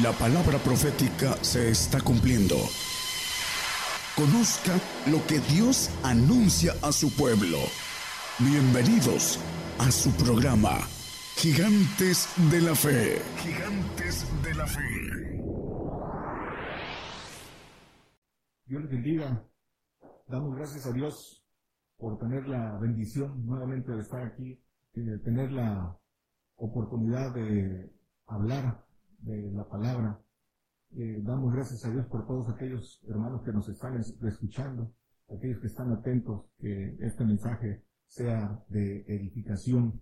La palabra profética se está cumpliendo. Conozca lo que Dios anuncia a su pueblo. Bienvenidos a su programa, Gigantes de la Fe. Gigantes de la Fe. Dios les bendiga. Damos gracias a Dios por tener la bendición nuevamente de estar aquí, de tener la oportunidad de hablar de la palabra. Eh, damos gracias a Dios por todos aquellos hermanos que nos están escuchando, aquellos que están atentos, que este mensaje sea de edificación.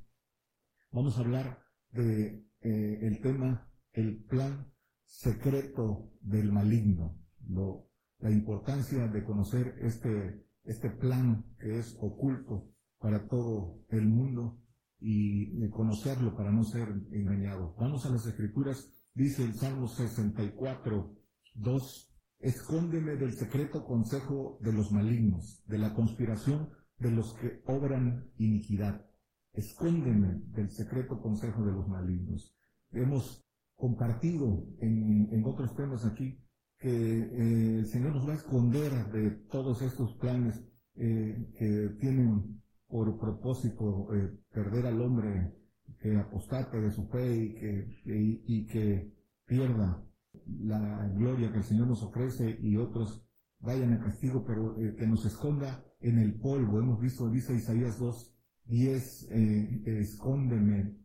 Vamos a hablar de eh, el tema, el plan secreto del maligno, lo, la importancia de conocer este, este plan que es oculto para todo el mundo y conocerlo para no ser engañado. Vamos a las escrituras Dice el Salmo 64, 2, escóndeme del secreto consejo de los malignos, de la conspiración de los que obran iniquidad. Escóndeme del secreto consejo de los malignos. Hemos compartido en, otros temas aquí que eh, el Señor nos va a esconder de todos estos planes eh, que tienen por propósito eh, perder al hombre que apostate de su fe y que, y, que pierda la gloria que el Señor nos ofrece y otros vayan a castigo, pero eh, que nos esconda en el polvo. Hemos visto, dice Isaías 2, 10, eh, escóndeme,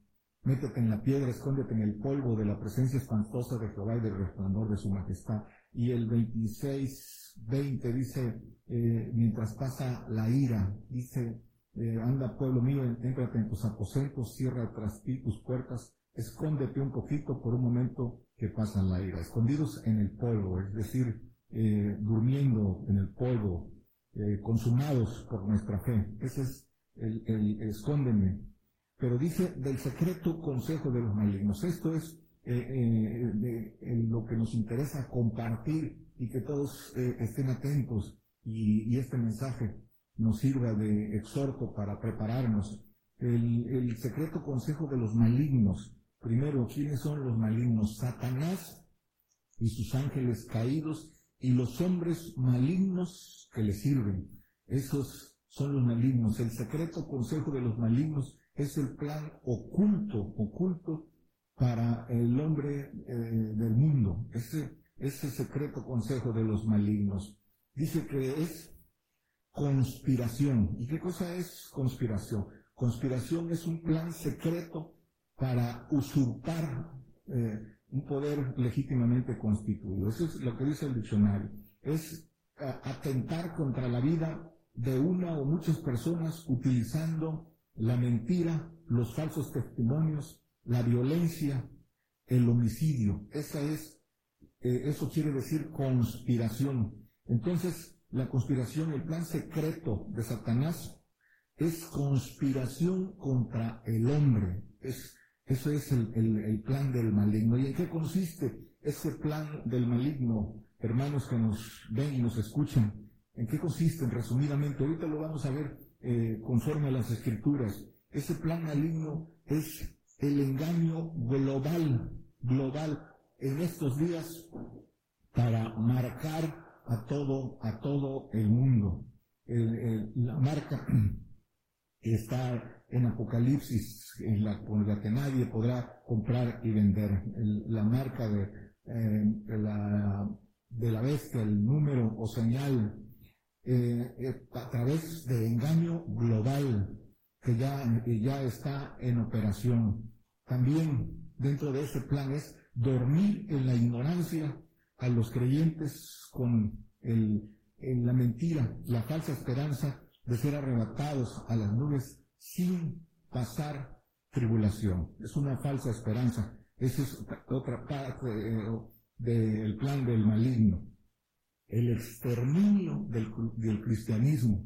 métete en la piedra, escóndete en el polvo de la presencia espantosa de Jehová y del resplandor de su majestad. Y el 26, 20 dice, eh, mientras pasa la ira, dice, eh, anda pueblo mío, entrate en tus aposentos, cierra tras ti tus puertas, escóndete un poquito por un momento que pasa la ira, escondidos en el polvo, es decir, eh, durmiendo en el polvo, eh, consumados por nuestra fe. Ese es el, el, escóndeme. Pero dice del secreto consejo de los malignos. Esto es de, lo que nos interesa compartir y que todos estén atentos y este mensaje nos sirva de exhorto para prepararnos. El, secreto consejo de los malignos. Primero, ¿quiénes son los malignos? Satanás y sus ángeles caídos y los hombres malignos que le sirven. Esos son los malignos. El secreto consejo de los malignos es el plan oculto, oculto para el hombre eh, del mundo. Ese, ese secreto consejo de los malignos. Dice que es conspiración. ¿Y qué cosa es conspiración? Conspiración es un plan secreto para usurpar eh, un poder legítimamente constituido. Eso es lo que dice el diccionario. Es eh, atentar contra la vida de una o muchas personas utilizando la mentira, los falsos testimonios, la violencia, el homicidio. Esa es, eh, eso quiere decir conspiración. Entonces, la conspiración, el plan secreto de Satanás es conspiración contra el hombre. Eso es el, plan del maligno. ¿Y en qué consiste ese plan del maligno, hermanos que nos ven y nos escuchan? ¿En qué consiste? Resumidamente, ahorita lo vamos a ver eh, conforme a las escrituras. Ese plan maligno es el engaño global, global en estos días para marcar a todo, a todo el mundo. la marca está en Apocalipsis, en la, con la que nadie podrá comprar y vender. la marca de, eh, la, de la bestia, el número o señal, eh, a través de engaño global que ya, ya está en operación. También dentro de ese plan es dormir en la ignorancia a los creyentes con el, la mentira, la falsa esperanza de ser arrebatados a las nubes sin pasar tribulación. Es una falsa esperanza. Esa es otra parte eh, del plan del maligno. El exterminio del, cristianismo,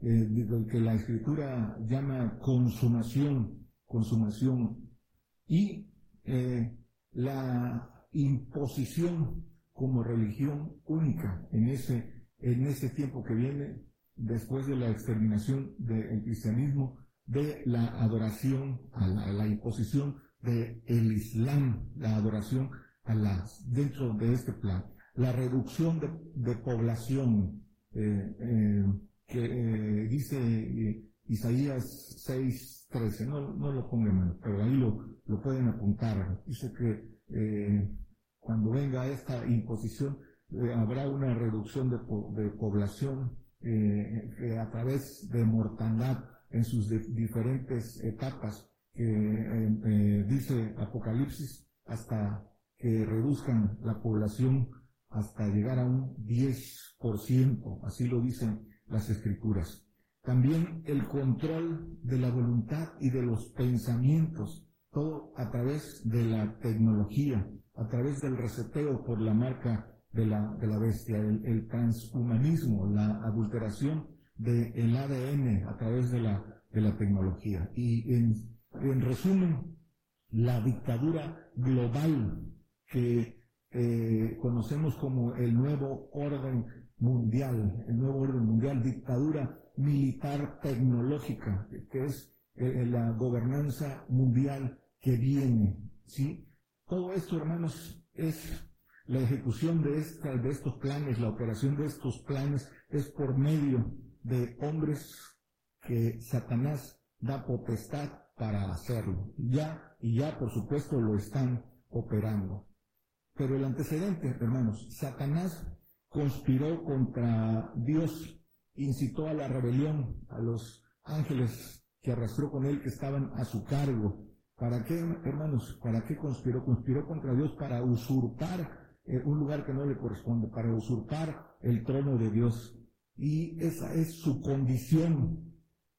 eh, del que la escritura llama consumación, consumación, y eh, la imposición como religión única en ese, en ese tiempo que viene después de la exterminación del cristianismo, de la adoración a la, imposición del Islam, la adoración a las, dentro de este plan. La reducción de, población, eh, eh, que eh, dice Isaías 6, 13, no, no lo pongan, pero ahí lo, lo pueden apuntar. Dice que cuando venga esta imposición, habrá una reducción de, de población a través de mortandad en sus diferentes etapas que eh, dice Apocalipsis hasta que reduzcan la población hasta llegar a un 10%, así lo dicen las escrituras. También el control de la voluntad y de los pensamientos, todo a través de la tecnología, a través del reseteo por la marca de la, de la bestia, el, transhumanismo, la adulteración del ADN a través de la, de la tecnología. Y en en resumen, la dictadura global que eh, conocemos como el nuevo orden mundial, el nuevo orden mundial, dictadura militar tecnológica, que es eh, la gobernanza mundial que viene, ¿sí? Todo esto, hermanos, es la ejecución de, esta, de estos planes, la operación de estos planes es por medio de hombres que Satanás da potestad para hacerlo. Ya, y ya por supuesto lo están operando. Pero el antecedente, hermanos, Satanás conspiró contra Dios, incitó a la rebelión, a los ángeles que arrastró con él que estaban a su cargo. ¿Para qué, hermanos? ¿Para qué conspiró? Conspiró contra Dios para usurpar eh, un lugar que no le corresponde, para usurpar el trono de Dios. Y esa es su condición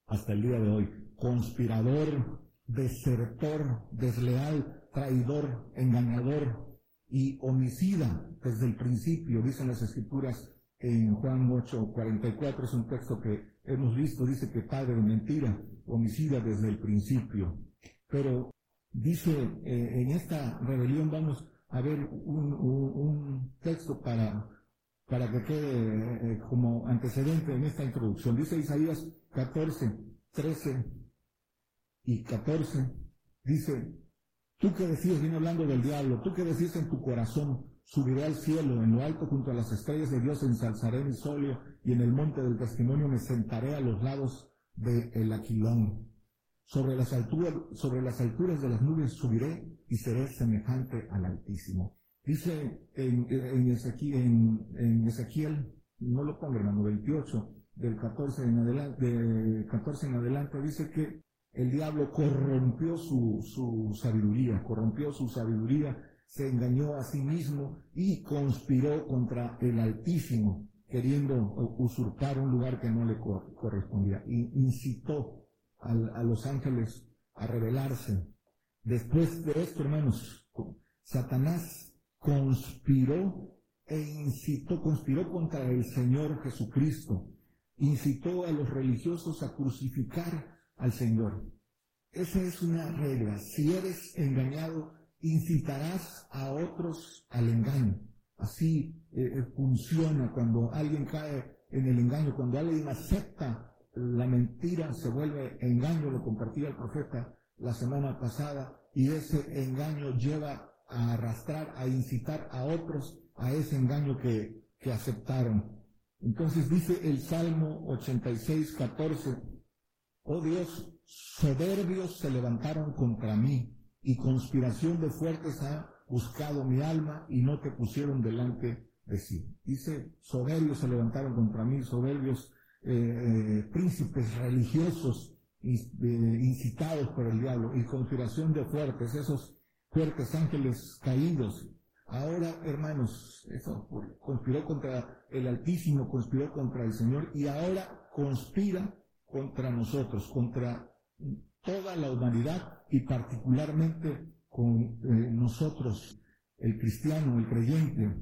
hasta el día de hoy conspirador, desertor, desleal, traidor, engañador y homicida desde el principio, dicen las escrituras en Juan 8, 44, es un texto que hemos visto, dice que padre de mentira, homicida desde el principio. Pero dice, eh, en esta rebelión vamos a ver un, texto para, para que quede eh, como antecedente en esta introducción. Dice Isaías 14, 13 y 14, dice, tú que decías, viene hablando del diablo, tú que decís en tu corazón, subiré al cielo, en lo alto junto a las estrellas de Dios ensalzaré mi solio, y en el monte del testimonio me sentaré a los lados del el aquilón. Sobre las, alturas, sobre las alturas de las nubes subiré y seré semejante al Altísimo. Dice en, en, Ezequiel, no lo pongo hermano, 28, del 14 en adelante, de 14 en adelante, dice que el diablo corrompió su, su sabiduría, corrompió su sabiduría, se engañó a sí mismo y conspiró contra el Altísimo, queriendo usurpar un lugar que no le correspondía. Y incitó a los ángeles a rebelarse. Después de esto, hermanos, Satanás conspiró e incitó, conspiró contra el Señor Jesucristo, incitó a los religiosos a crucificar al Señor. Esa es una regla. Si eres engañado, incitarás a otros al engaño. Así eh, eh, funciona cuando alguien cae en el engaño, cuando alguien acepta la mentira, se vuelve engaño, lo compartía el profeta la semana pasada, y ese engaño lleva a arrastrar, a incitar a otros a ese engaño que, que aceptaron. Entonces dice el Salmo 86, 14, Oh Dios, soberbios se levantaron contra mí, y conspiración de fuertes ha buscado mi alma, y no te pusieron delante de sí. Dice, soberbios se levantaron contra mí, soberbios eh, eh, príncipes religiosos eh, incitados por el diablo, y conspiración de fuertes, esos fuertes ángeles caídos. Ahora, hermanos, eso conspiró contra el Altísimo, conspiró contra el Señor, y ahora conspira contra nosotros, contra toda la humanidad y particularmente con eh, nosotros, el cristiano, el creyente.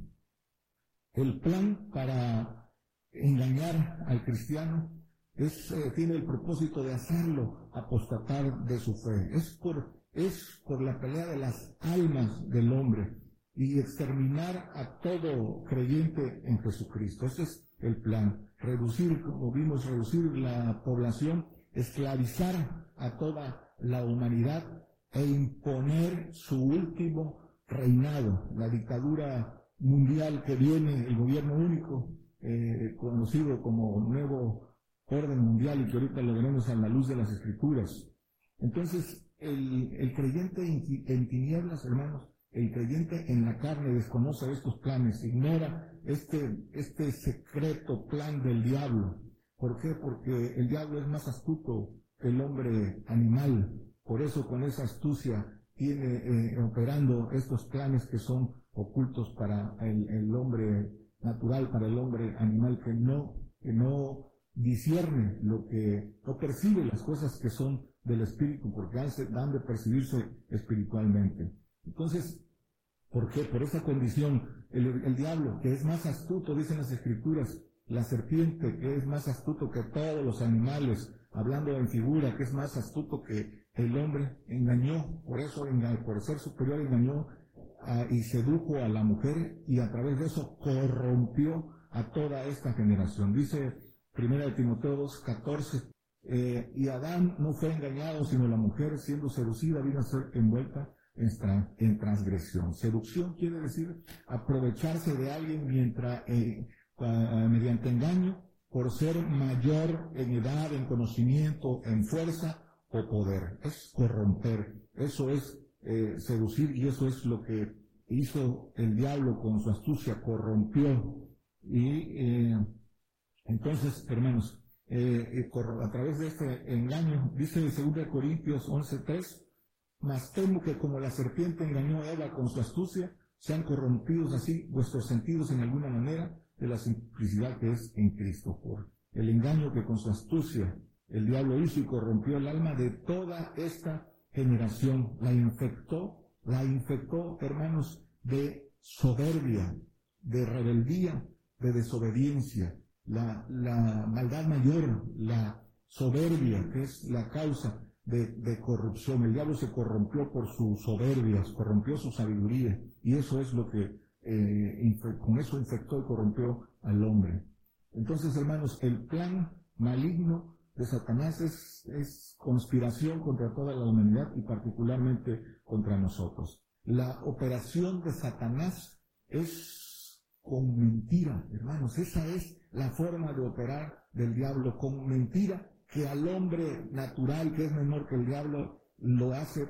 El plan para engañar al cristiano es, eh, tiene el propósito de hacerlo apostatar de su fe. Es por, es por la pelea de las almas del hombre y exterminar a todo creyente en Jesucristo. Ese es el plan. Reducir, como vimos, reducir la población, esclavizar a toda la humanidad e imponer su último reinado, la dictadura mundial que viene, el gobierno único, eh, conocido como nuevo orden mundial y que ahorita lo veremos a la luz de las escrituras. Entonces, el, creyente en, tinieblas, hermanos, el creyente en la carne desconoce estos planes, ignora este, este secreto plan del diablo. ¿Por qué? Porque el diablo es más astuto que el hombre animal. Por eso con esa astucia tiene eh, operando estos planes que son ocultos para el, el, hombre natural, para el hombre animal que no, que no discierne lo que, no percibe las cosas que son del espíritu, porque dan de percibirse espiritualmente. Entonces, ¿por qué? Por esa condición, el, diablo, que es más astuto, dicen las escrituras, la serpiente, que es más astuto que todos los animales, hablando en figura, que es más astuto que el hombre, engañó, por eso, por ser superior, engañó y sedujo a la mujer y a través de eso corrompió a toda esta generación. Dice Primera de Timoteo 2, 14, eh, y Adán no fue engañado, sino la mujer, siendo seducida, vino a ser envuelta en, transgresión. Seducción quiere decir aprovecharse de alguien mientras, eh, mediante engaño, por ser mayor en edad, en conocimiento, en fuerza o poder. Es corromper. Eso es eh, seducir y eso es lo que hizo el diablo con su astucia, corrompió. Y entonces, hermanos, eh, a través de este engaño, dice en 2 Corintios 11.3, mas temo que como la serpiente engañó a Eva con su astucia, sean corrompidos así vuestros sentidos en alguna manera de la simplicidad que es en Cristo. Por el engaño que con su astucia el diablo hizo y corrompió el alma de toda esta generación, la infectó, la infectó, hermanos, de soberbia, de rebeldía, de desobediencia, la, maldad mayor, la soberbia, que es la causa de, corrupción. El diablo se corrompió por sus soberbias, corrompió su sabiduría, y eso es lo que eh, con eso infectó y corrompió al hombre. Entonces, hermanos, el plan maligno de Satanás es conspiración contra toda la humanidad y particularmente contra nosotros. La operación de Satanás es con mentira, hermanos. Esa es la forma de operar del diablo con mentira que al hombre natural que es menor que el diablo lo hace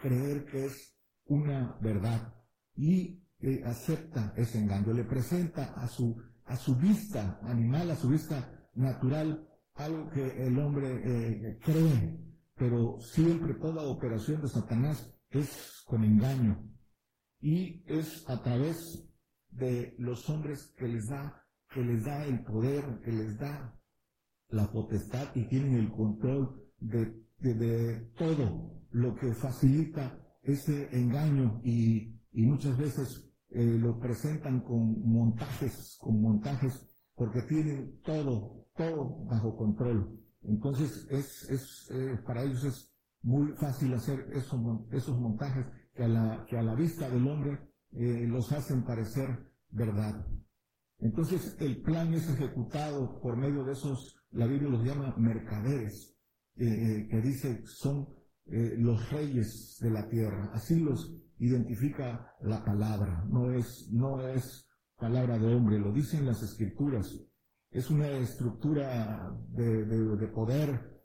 creer que es una verdad y acepta ese engaño, le presenta a su, a su vista animal, a su vista natural, algo que el hombre eh, cree, pero siempre toda operación de Satanás es con engaño y es a través de los hombres que les da que les da el poder, que les da la potestad y tienen el control de, todo lo que facilita ese engaño y, muchas veces eh, lo presentan con montajes, con montajes, porque tienen todo, todo bajo control. Entonces es, es eh, para ellos es muy fácil hacer esos, esos montajes que a la, que a la vista del hombre eh, los hacen parecer verdad. Entonces el plan es ejecutado por medio de esos, la Biblia los llama mercaderes, eh, eh, que dice son eh, los reyes de la tierra. Así los identifica la palabra, no es, no es palabra de hombre, lo dicen las escrituras. Es una estructura de, poder,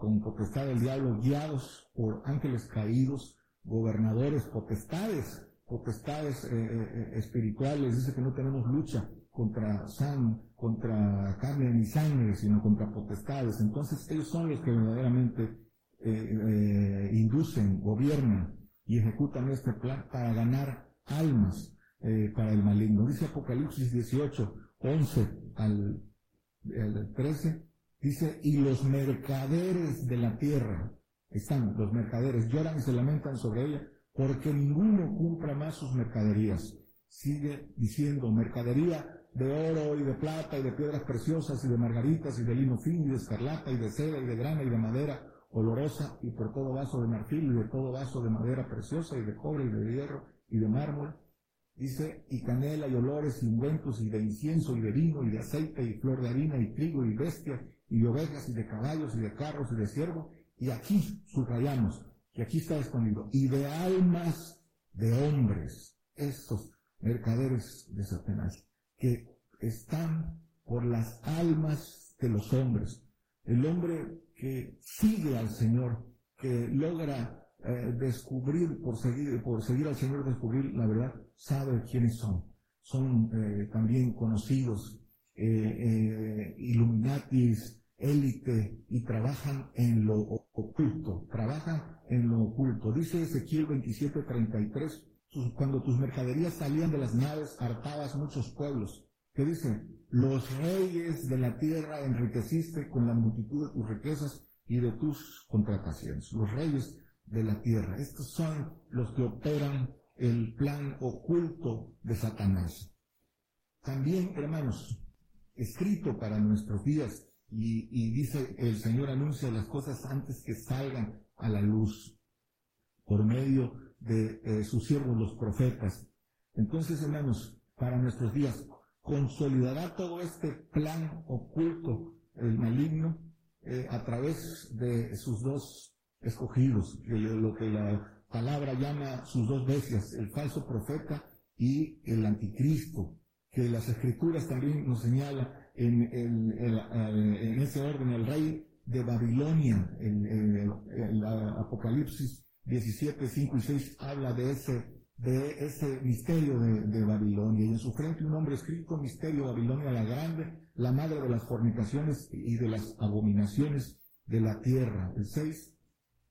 con potestad del diablo, guiados por ángeles caídos, gobernadores, potestades potestades eh, eh, eh, espirituales, dice que no tenemos lucha contra san, contra carne ni sangre, sino contra potestades. Entonces ellos son los que verdaderamente inducen, gobiernan y ejecutan este plan para ganar almas para el maligno. Dice Apocalipsis 18, 11 al, al 13, dice, y los mercaderes de la tierra, están los mercaderes, lloran y se lamentan sobre ella porque ninguno compra más sus mercaderías. Sigue diciendo, mercadería de oro y de plata y de piedras preciosas y de margaritas y de lino fino y de escarlata y de seda y de grana y de madera olorosa y por todo vaso de marfil y de todo vaso de madera preciosa y de cobre y de hierro y de mármol. Dice, y canela y olores y ungüentos y de incienso y de vino y de aceite y flor de harina y trigo y bestia y de ovejas y de caballos y de carros y de ciervo. Y aquí subrayamos, y aquí está escondido, y de almas de hombres, estos mercaderes de Satanás, que están por las almas de los hombres. El hombre que sigue al Señor, que logra eh, descubrir, por seguir, por seguir al Señor, descubrir la verdad, sabe quiénes son. Son eh, también conocidos, eh, illuminatis, élite, y trabajan en lo oculto, trabajan en lo oculto. Dice Ezequiel 27:33, cuando tus mercaderías salían de las naves, hartabas muchos pueblos. ¿Qué dice? Los reyes de la tierra enriqueciste con la multitud de tus riquezas y de tus contrataciones. Los reyes de la tierra. Estos son los que operan el plan oculto de Satanás. También, hermanos, escrito para nuestros días, y, dice el Señor anuncia las cosas antes que salgan a la luz por medio de eh, sus siervos los profetas. Entonces, hermanos, para nuestros días, consolidará todo este plan oculto, el maligno, eh, a través de sus dos escogidos, lo que la palabra llama sus dos bestias, el falso profeta y el anticristo, que las escrituras también nos señala en, en ese orden el rey de Babilonia, en, el Apocalipsis 17, 5 y 6 habla de ese, de ese misterio de, de, Babilonia. Y en su frente un hombre escrito, misterio Babilonia la grande, la madre de las fornicaciones y de las abominaciones de la tierra. El 6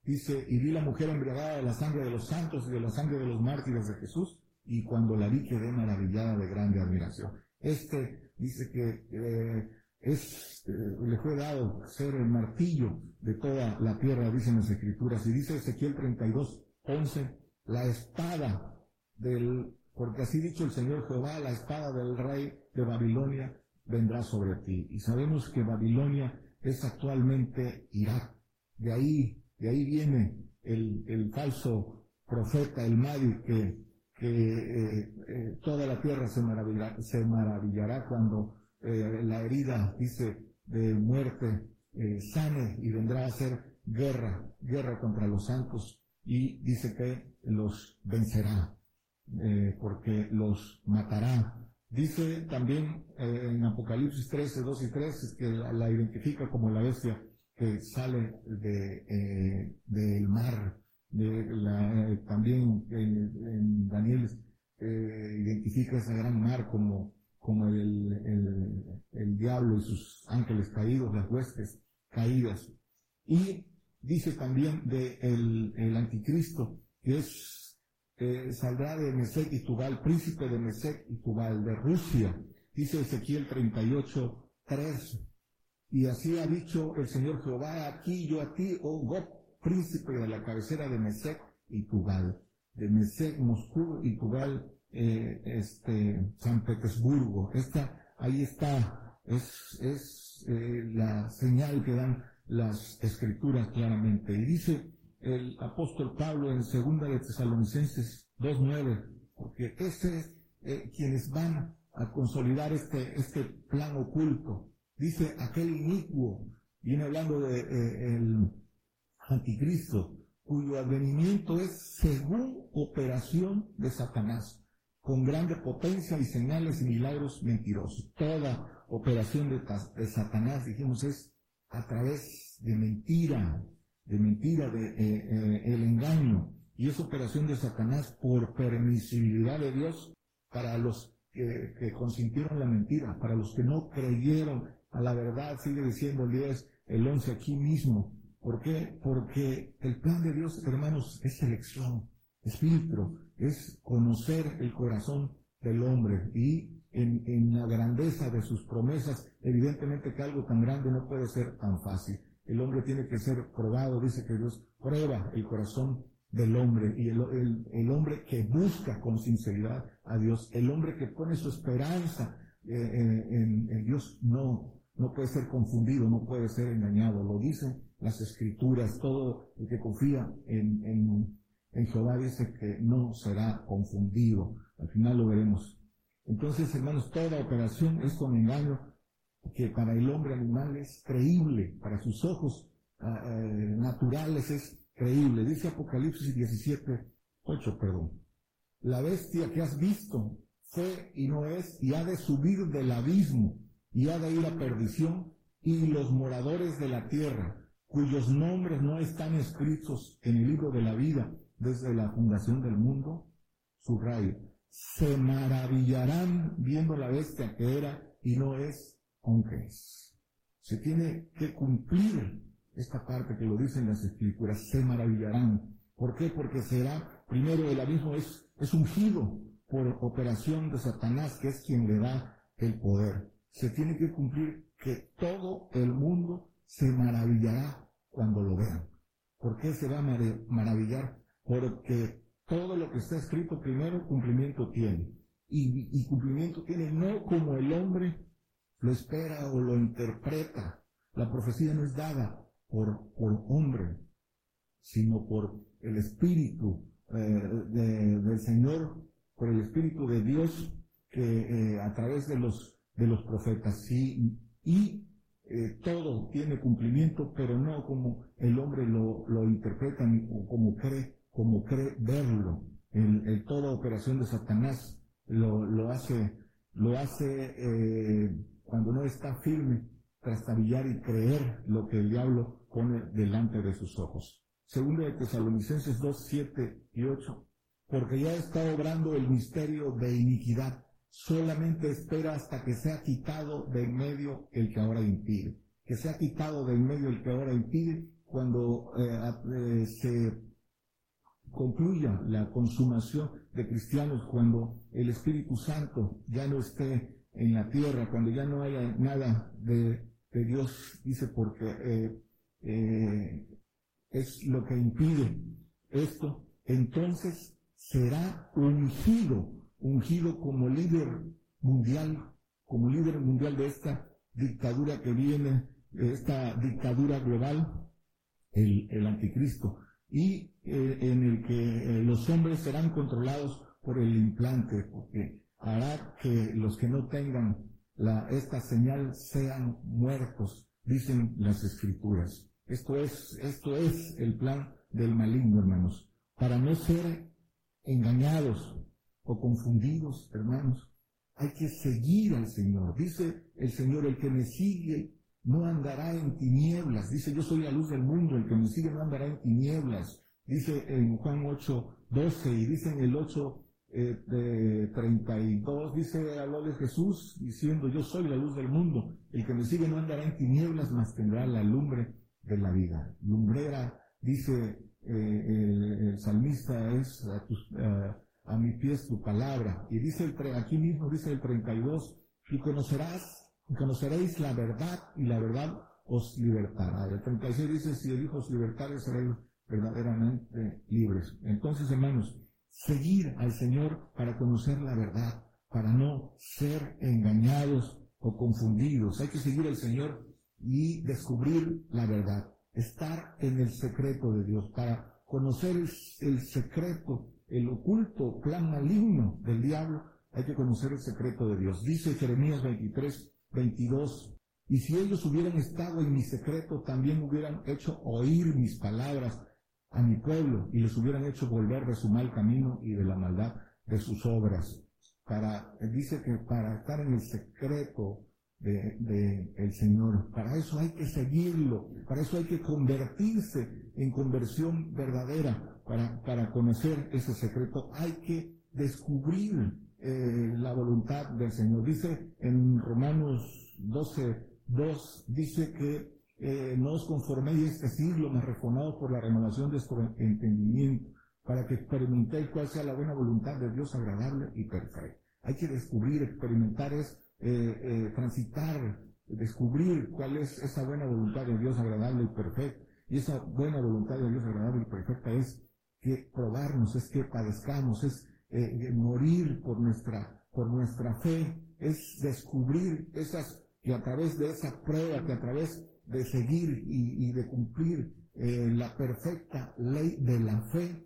Dice, y vi la mujer embriagada de la sangre de los santos y de la sangre de los mártires de Jesús, y cuando la vi quedé maravillada de grande admiración. Este dice que eh, es, eh, le fue dado ser el martillo de toda la tierra, dicen las escrituras, y dice Ezequiel 32, 11, la espada del, porque así dicho el Señor Jehová, la espada del rey de Babilonia vendrá sobre ti. Y sabemos que Babilonia es actualmente Irak. De ahí de ahí viene el, falso profeta, el Madi, que, eh, eh, toda la tierra se maravillará, se maravillará cuando eh, la herida, dice, de muerte sane y vendrá a ser guerra, guerra contra los santos y dice que los vencerá, porque los matará. Dice también en Apocalipsis 13, 2 y 3 que la identifica como la bestia que sale de, eh, del mar. Eh, también en, Daniel eh, identifica ese gran mar como, como el, el, diablo y sus ángeles caídos, las huestes caídas. Y dice también de el, el anticristo, que es, saldrá de Mesec y Tubal, príncipe de Mesec y Tubal, de Rusia. Dice Ezequiel 38, 3 y así ha dicho el Señor Jehová, aquí yo a ti, oh God, príncipe de la cabecera de Mesec y Tubal, de Mesec, Moscú y Tubal, eh, este, San Petersburgo. Esta, ahí está, es, es eh, la señal que dan las escrituras claramente. Y dice el apóstol Pablo en segunda de Tesalonicenses 2.9, porque ese es eh, quienes van a consolidar este, este plan oculto Dice aquel inicuo, viene hablando de el anticristo, cuyo advenimiento es según operación de Satanás, con grande potencia y señales y milagros mentirosos. Toda operación de, Satanás, dijimos, es a través de mentira, de mentira, de eh, eh, el engaño, y es operación de Satanás por permisibilidad de Dios para los que, que consintieron la mentira, para los que no creyeron a la verdad, sigue diciendo el 10, el 11 aquí mismo. ¿Por qué? Porque el plan de Dios, hermanos, es selección, es filtro, es conocer el corazón del hombre y en, en, la grandeza de sus promesas, evidentemente que algo tan grande no puede ser tan fácil. El hombre tiene que ser probado, dice que Dios prueba el corazón del hombre y el, el, el hombre que busca con sinceridad a Dios, el hombre que pone su esperanza eh, eh, en, Dios, no, no puede ser confundido, no puede ser engañado. Lo dicen las escrituras, todo el que confía en, en, en Jehová dice que no será confundido. Al final lo veremos. Entonces, hermanos, toda operación es con engaño que para el hombre animal es creíble, para sus ojos ah, eh, naturales es creíble. Dice Apocalipsis 17, 8, perdón. la bestia que has visto fue y no es, y ha de subir del abismo, y ha de ir a perdición, y los moradores de la tierra, cuyos nombres no están escritos en el libro de la vida desde la fundación del mundo, subrayo, se maravillarán viendo la bestia que era y no es, aunque es. Se tiene que cumplir esta parte que lo dicen las escrituras, se maravillarán. ¿Por qué? Porque será, primero el abismo es, es ungido por operación de Satanás, que es quien le da el poder. Se tiene que cumplir que todo el mundo se maravillará cuando lo vean. ¿Por qué se va a maravillar? Porque todo lo que está escrito primero cumplimiento tiene. Y, cumplimiento tiene no como el hombre lo espera o lo interpreta. La profecía no es dada por, por hombre, sino por el Espíritu eh, del Señor, por el Espíritu de Dios que eh, a través de los, de los profetas. Sí, y eh, todo tiene cumplimiento, pero no como el hombre lo, lo interpreta o como cree, como cree verlo. El, toda operación de Satanás lo, lo hace, lo hace eh, cuando no está firme, trastabillar y creer lo que el diablo pone delante de sus ojos. Segundo de Tesalonicenses 2, 7 y 8. Porque ya está obrando el misterio de iniquidad solamente espera hasta que sea quitado de en medio el que ahora impide. Que sea quitado de en medio el que ahora impide cuando eh, eh, se concluya la consumación de cristianos, cuando el Espíritu Santo ya no esté en la tierra, cuando ya no haya nada de, Dios, dice, porque eh, es lo que impide esto, entonces será ungido ungido como líder mundial, como líder mundial de esta dictadura que viene, esta dictadura global, el, anticristo, y eh, en el que eh, los hombres serán controlados por el implante, porque hará que los que no tengan la, esta señal sean muertos, dicen las escrituras. Esto es, esto es el plan del maligno, hermanos, para no ser engañados o confundidos, hermanos. Hay que seguir al Señor. Dice el Señor, el que me sigue no andará en tinieblas. Dice, yo soy la luz del mundo, el que me sigue no andará en tinieblas. Dice en Juan 8, 12 y dice en el 8, eh, 32, dice, habló de Jesús diciendo, yo soy la luz del mundo. El que me sigue no andará en tinieblas, mas tendrá la lumbre de la vida. Lumbrera, dice eh, el, salmista, es a tus a mi pies tu palabra. Y dice el, aquí mismo dice el 32, y conocerás, conoceréis la verdad, y la verdad os libertará. El 36 dice, si el Hijo os libertare, seréis verdaderamente libres. Entonces, hermanos, seguir al Señor para conocer la verdad, para no ser engañados o confundidos. Hay que seguir al Señor y descubrir la verdad, estar en el secreto de Dios, para conocer el secreto el oculto plan maligno del diablo, hay que conocer el secreto de Dios. Dice Jeremías 23, 22, y si ellos hubieran estado en mi secreto, también hubieran hecho oír mis palabras a mi pueblo y les hubieran hecho volver de su mal camino y de la maldad de sus obras. Para, dice que para estar en el secreto de, el Señor. Para eso hay que seguirlo, para eso hay que convertirse en conversión verdadera, para, para conocer ese secreto hay que descubrir eh, la voluntad del Señor. Dice en Romanos 12, 2, dice que eh, no os conforméis este siglo, más reformados por la renovación de vuestro entendimiento, para que experimentéis cuál sea la buena voluntad de Dios agradable y perfecta. Hay que descubrir, experimentar es eh, eh, transitar, descubrir cuál es esa buena voluntad de Dios agradable y perfecta. Y esa buena voluntad de Dios agradable y perfecta es que probarnos, es que padezcamos, es eh, morir por nuestra, por nuestra fe, es descubrir esas, que a través de esa prueba, que a través de seguir y, de cumplir la perfecta ley de la fe,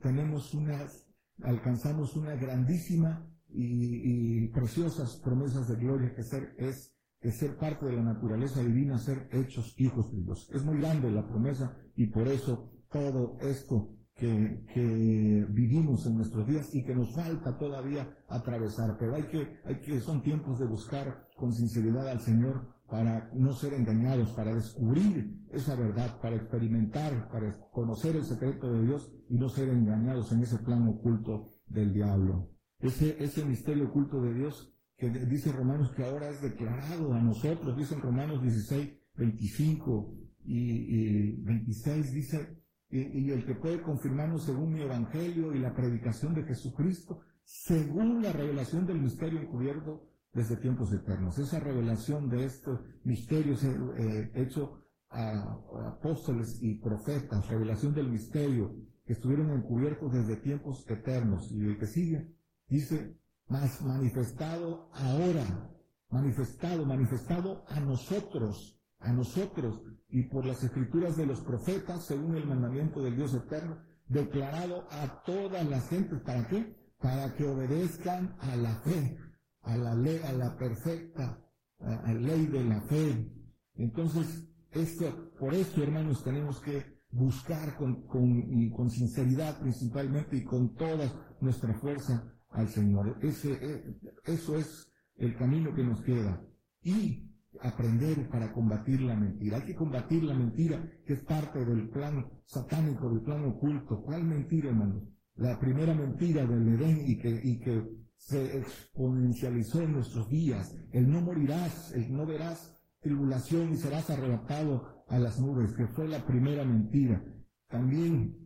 tenemos unas, alcanzamos una grandísima y, preciosas promesas de gloria que ser es que ser parte de la naturaleza divina, ser hechos hijos de Dios. Es muy grande la promesa y por eso todo esto que, que, vivimos en nuestros días y que nos falta todavía atravesar, pero hay que, hay que, son tiempos de buscar con sinceridad al Señor para no ser engañados, para descubrir esa verdad, para experimentar, para conocer el secreto de Dios y no ser engañados en ese plan oculto del diablo. Ese, ese misterio oculto de Dios que dice Romanos que ahora es declarado a nosotros, dice en Romanos 16, 25 y, 26, dice, y, el que puede confirmarnos según mi evangelio y la predicación de Jesucristo, según la revelación del misterio encubierto desde tiempos eternos. Esa revelación de estos misterios eh, hecho a, apóstoles y profetas, revelación del misterio que estuvieron encubiertos desde tiempos eternos. Y el que sigue dice, más manifestado ahora, manifestado, manifestado a nosotros, a nosotros, y por las escrituras de los profetas, según el mandamiento del Dios eterno, declarado a todas las gentes, ¿para qué? Para que obedezcan a la fe, a la ley, a la perfecta a, ley de la fe. Entonces, esto, por eso, hermanos, tenemos que buscar con, con, y con sinceridad principalmente y con toda nuestra fuerza al Señor. Ese, eh, eso es el camino que nos queda. Y aprender para combatir la mentira. Hay que combatir la mentira, que es parte del plan satánico, del plan oculto. ¿Cuál mentira, hermano? La primera mentira del Edén y que, se exponencializó en nuestros días. El no morirás, el no verás tribulación y serás arrebatado a las nubes, que fue la primera mentira. También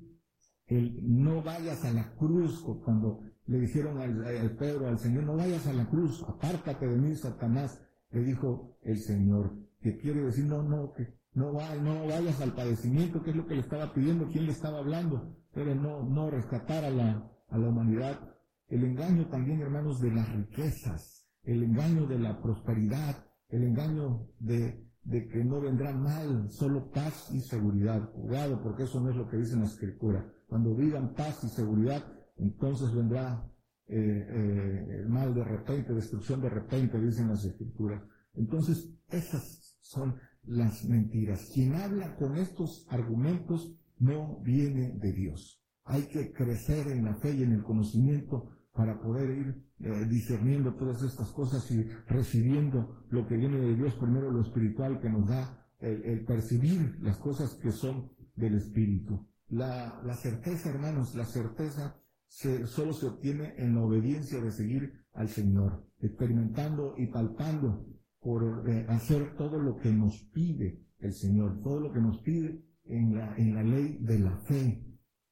el no vayas a la cruz cuando le dijeron al, Pedro, al Señor, no vayas a la cruz, apártate de mí, Satanás, le dijo el Señor, que quiere decir, no, no, que no, va, no vayas al padecimiento, que es lo que le estaba pidiendo, quién le estaba hablando, pero no, no rescatar a la, a la humanidad. El engaño también, hermanos, de las riquezas, el engaño de la prosperidad, el engaño de, de que no vendrá mal, solo paz y seguridad. Cuidado, porque eso no es lo que dice la Escritura. Cuando digan paz y seguridad, entonces vendrá eh, eh, el mal de repente, destrucción de repente, dicen las escrituras. Entonces, esas son las mentiras. Quien habla con estos argumentos no viene de Dios. Hay que crecer en la fe y en el conocimiento para poder ir eh, discerniendo todas estas cosas y recibiendo lo que viene de Dios, primero lo espiritual que nos da el, percibir las cosas que son del Espíritu. La, la certeza, hermanos, la certeza solo se obtiene en la obediencia de seguir al Señor, experimentando y palpando por eh, hacer todo lo que nos pide el Señor, todo lo que nos pide en la, en la ley de la fe.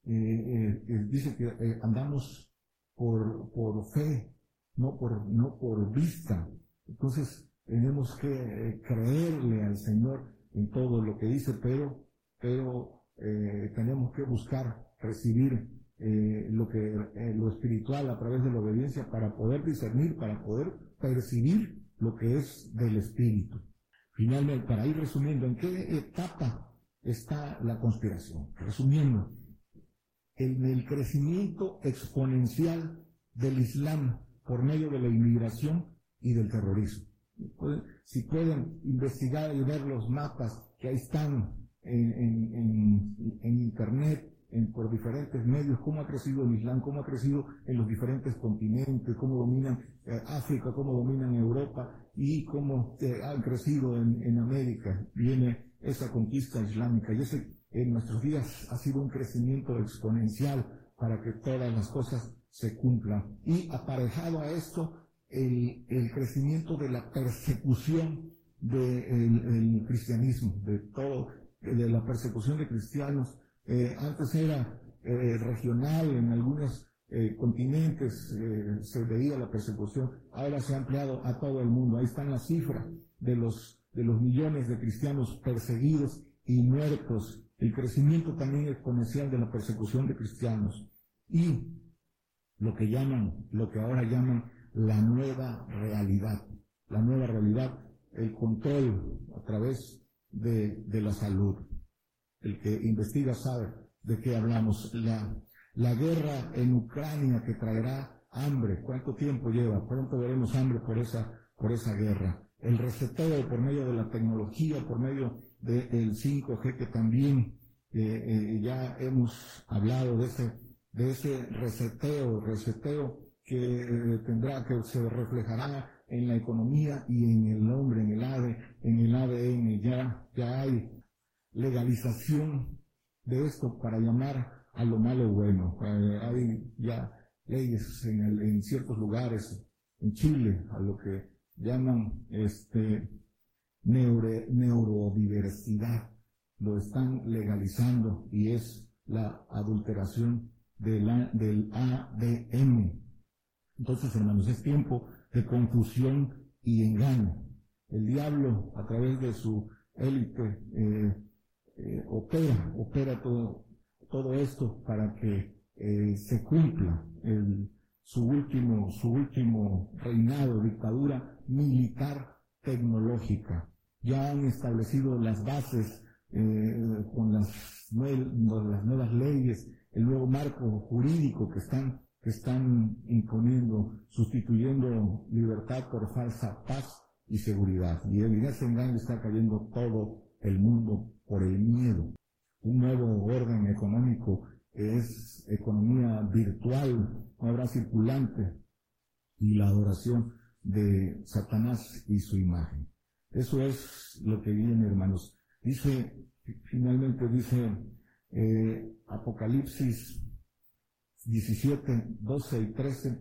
Eh, eh, dice que andamos por, por fe, no por, no por vista. Entonces tenemos que creerle al Señor en todo lo que dice, pero, pero tenemos que buscar recibir eh, lo, que, eh, lo espiritual a través de la obediencia para poder discernir, para poder percibir lo que es del espíritu. Finalmente, para ir resumiendo, ¿en qué etapa está la conspiración? Resumiendo, en el crecimiento exponencial del Islam por medio de la inmigración y del terrorismo. Si pueden investigar y ver los mapas que ahí están en, en, en Internet, por diferentes medios, cómo ha crecido el Islam, cómo ha crecido en los diferentes continentes, cómo dominan eh, África, cómo dominan Europa y cómo eh, han crecido en, América. Viene esa conquista islámica y ese en nuestros días ha sido un crecimiento exponencial para que todas las cosas se cumplan. Y aparejado a esto, el, crecimiento de la persecución del cristianismo, de todo, de la persecución de cristianos, eh, antes era eh, regional, en algunos eh, continentes se veía la persecución, ahora se ha ampliado a todo el mundo. Ahí están las cifras de los, de los millones de cristianos perseguidos y muertos, el crecimiento también exponencial de la persecución de cristianos. Y lo que llaman, lo que ahora llaman la nueva realidad, la nueva realidad, el control a través de, de la salud el que investiga sabe de qué hablamos. La, la guerra en Ucrania que traerá hambre, ¿cuánto tiempo lleva? Pronto veremos hambre por esa, por esa guerra. El reseteo por medio de la tecnología, por medio del 5G que también eh, ya hemos hablado de ese, de ese reseteo, reseteo que tendrá, que se reflejará en la economía y en el hombre, en el ADE, en el ADN. Ya, ya hay legalización de esto para llamar a lo malo bueno. hay ya leyes en, en ciertos lugares, en Chile, a lo que llaman este neurodiversidad. Lo están legalizando y es la adulteración del ADN. Entonces, hermanos, es tiempo de confusión y engaño. El diablo, a través de su élite, eh, eh, opera, opera todo, todo esto para que eh, se cumpla el, su último, su último reinado, dictadura militar tecnológica. Ya han establecido las bases eh, con las, nuevas leyes, el nuevo marco jurídico que están, que están imponiendo, sustituyendo libertad por falsa paz y seguridad. Y en ese engaño está cayendo todo el mundo por el miedo. Un nuevo orden económico es economía virtual, no habrá circulante y la adoración de Satanás y su imagen. Eso es lo que viene, hermanos. Dice, finalmente dice eh, Apocalipsis 17, 12 y 13,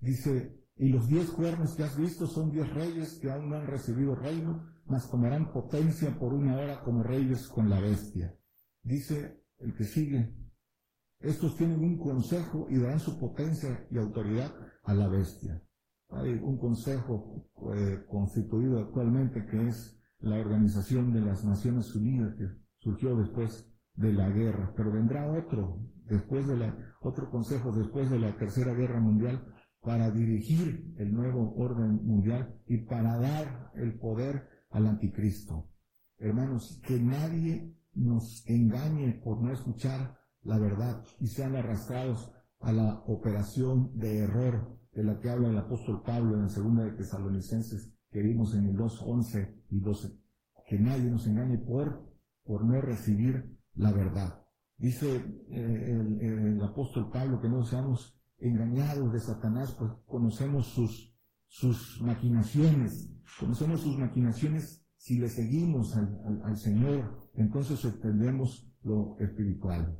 dice, y los diez cuernos que has visto son diez reyes que aún no han recibido reino, mas tomarán potencia por una hora como reyes con la bestia. Dice el que sigue, estos tienen un consejo y darán su potencia y autoridad a la bestia. Hay un consejo eh, constituido actualmente que es la Organización de las Naciones Unidas que surgió después de la guerra, pero vendrá otro después de la otro consejo después de la Tercera Guerra Mundial para dirigir el nuevo orden mundial y para dar el poder al anticristo. Hermanos, que nadie nos engañe por no escuchar la verdad y sean arrastrados a la operación de error de la que habla el apóstol Pablo en la segunda de Tesalonicenses que vimos en el 2, 11 y 12. Que nadie nos engañe por, no recibir la verdad. Dice eh, el, el, apóstol Pablo que no seamos engañados de Satanás, pues conocemos sus, sus maquinaciones, conocemos sus maquinaciones si le seguimos al, Señor, entonces entendemos lo espiritual.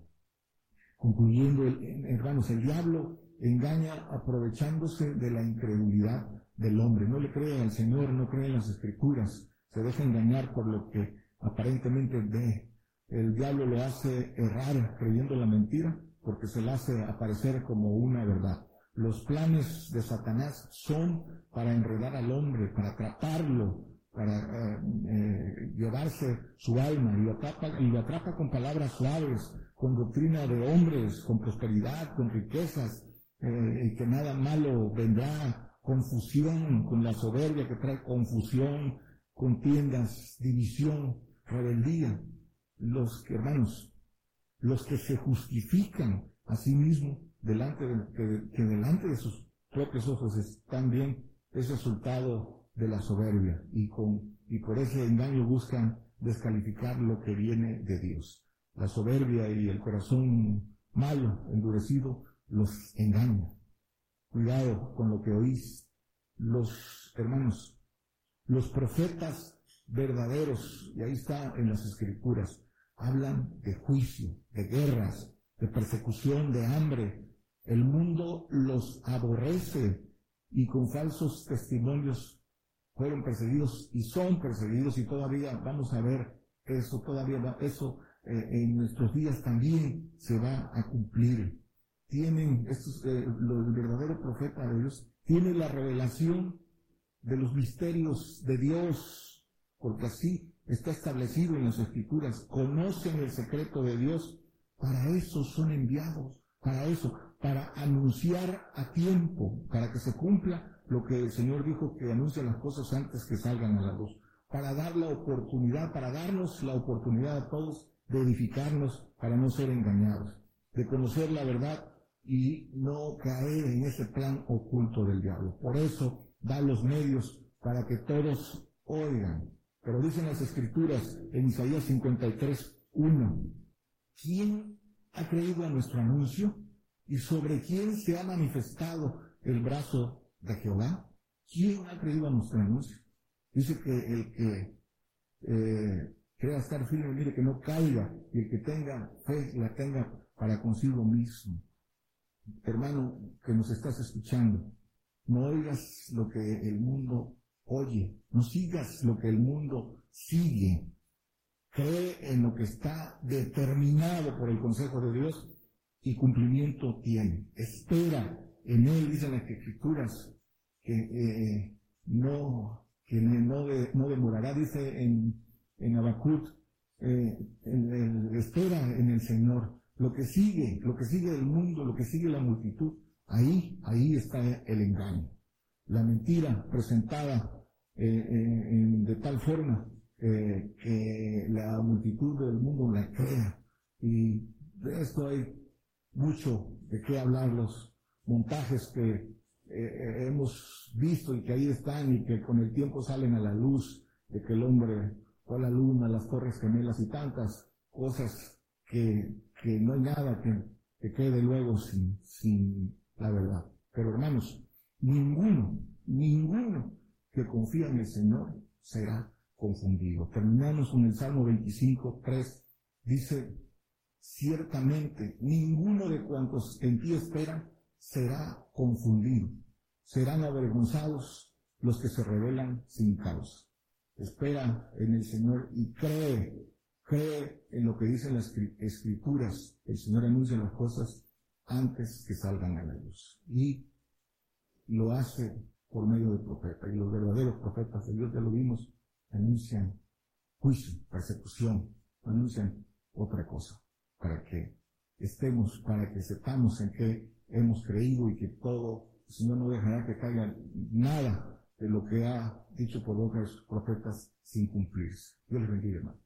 Concluyendo, hermanos, el diablo engaña aprovechándose de la incredulidad del hombre. No le cree al Señor, no cree en las escrituras, se deja engañar por lo que aparentemente ve. El diablo lo hace errar creyendo la mentira porque se le hace aparecer como una verdad. Los planes de Satanás son para enredar al hombre, para atraparlo, para eh, eh, llevarse su alma y lo, atrapa, con palabras suaves, con doctrina de hombres, con prosperidad, con riquezas, eh, y que nada malo vendrá, confusión, con la soberbia que trae confusión, contiendas, división, rebeldía. Los hermanos, los que se justifican a sí mismos delante de, que, que delante de sus propios ojos es también es resultado de la soberbia y con y por ese engaño buscan descalificar lo que viene de Dios. La soberbia y el corazón malo, endurecido, los engaña. Cuidado con lo que oís. Los hermanos, los profetas verdaderos, y ahí está en las escrituras, hablan de juicio, de guerras, de persecución, de hambre. El mundo los aborrece y con falsos testimonios fueron perseguidos y son perseguidos y todavía vamos a ver eso, todavía eso eh, en nuestros días también se va a cumplir. Tienen, estos, eh, el verdadero profeta de Dios, tiene la revelación de los misterios de Dios, porque así está establecido en las escrituras, conocen el secreto de Dios, para eso son enviados, para eso, para anunciar a tiempo, para que se cumpla lo que el Señor dijo que anuncia las cosas antes que salgan a la luz, para dar la oportunidad, para darnos la oportunidad a todos de edificarnos para no ser engañados, de conocer la verdad y no caer en ese plan oculto del diablo. Por eso da los medios para que todos oigan. Pero dicen las escrituras en Isaías 53, 1, ¿quién ha creído a nuestro anuncio? ¿Y sobre quién se ha manifestado el brazo de Jehová? ¿Quién ha creído a nuestro anuncio? Dice que el que eh, crea estar firme, mire que no caiga, y el que tenga fe, la tenga para consigo mismo. Hermano, que nos estás escuchando, no oigas lo que el mundo oye, no sigas lo que el mundo sigue. Cree en lo que está determinado por el consejo de Dios y cumplimiento tiene. Espera en él, dicen las escrituras, que eh, no, que no, no demorará, dice en, en Abacut, eh, espera en el Señor. Lo que sigue, lo que sigue del mundo, lo que sigue la multitud, ahí, ahí está el engaño. La mentira presentada eh, de tal forma que la multitud del mundo la crea. Y de esto hay mucho de qué hablar, los montajes que eh, eh, hemos visto y que ahí están y que con el tiempo salen a la luz, de que el hombre fue la luna, las torres gemelas y tantas cosas que, que no hay nada que, que quede luego sin, sin la verdad. Pero hermanos, ninguno, ninguno que confía en el Señor será confundido. Terminamos con el Salmo 25, 3. Dice, ciertamente ninguno de cuantos en ti esperan será confundido. Serán avergonzados los que se rebelan sin causa. Espera en el Señor y cree, cree en lo que dicen las escrituras. El Señor anuncia las cosas antes que salgan a la luz. Y lo hace por medio de profetas. Y los verdaderos profetas de Dios, ya lo vimos, anuncian juicio, persecución, anuncian otra cosa para que estemos, para que sepamos en qué hemos creído y que todo, el Señor no dejará que caiga nada de lo que ha dicho por otros profetas sin cumplirse. Dios les bendiga, hermano.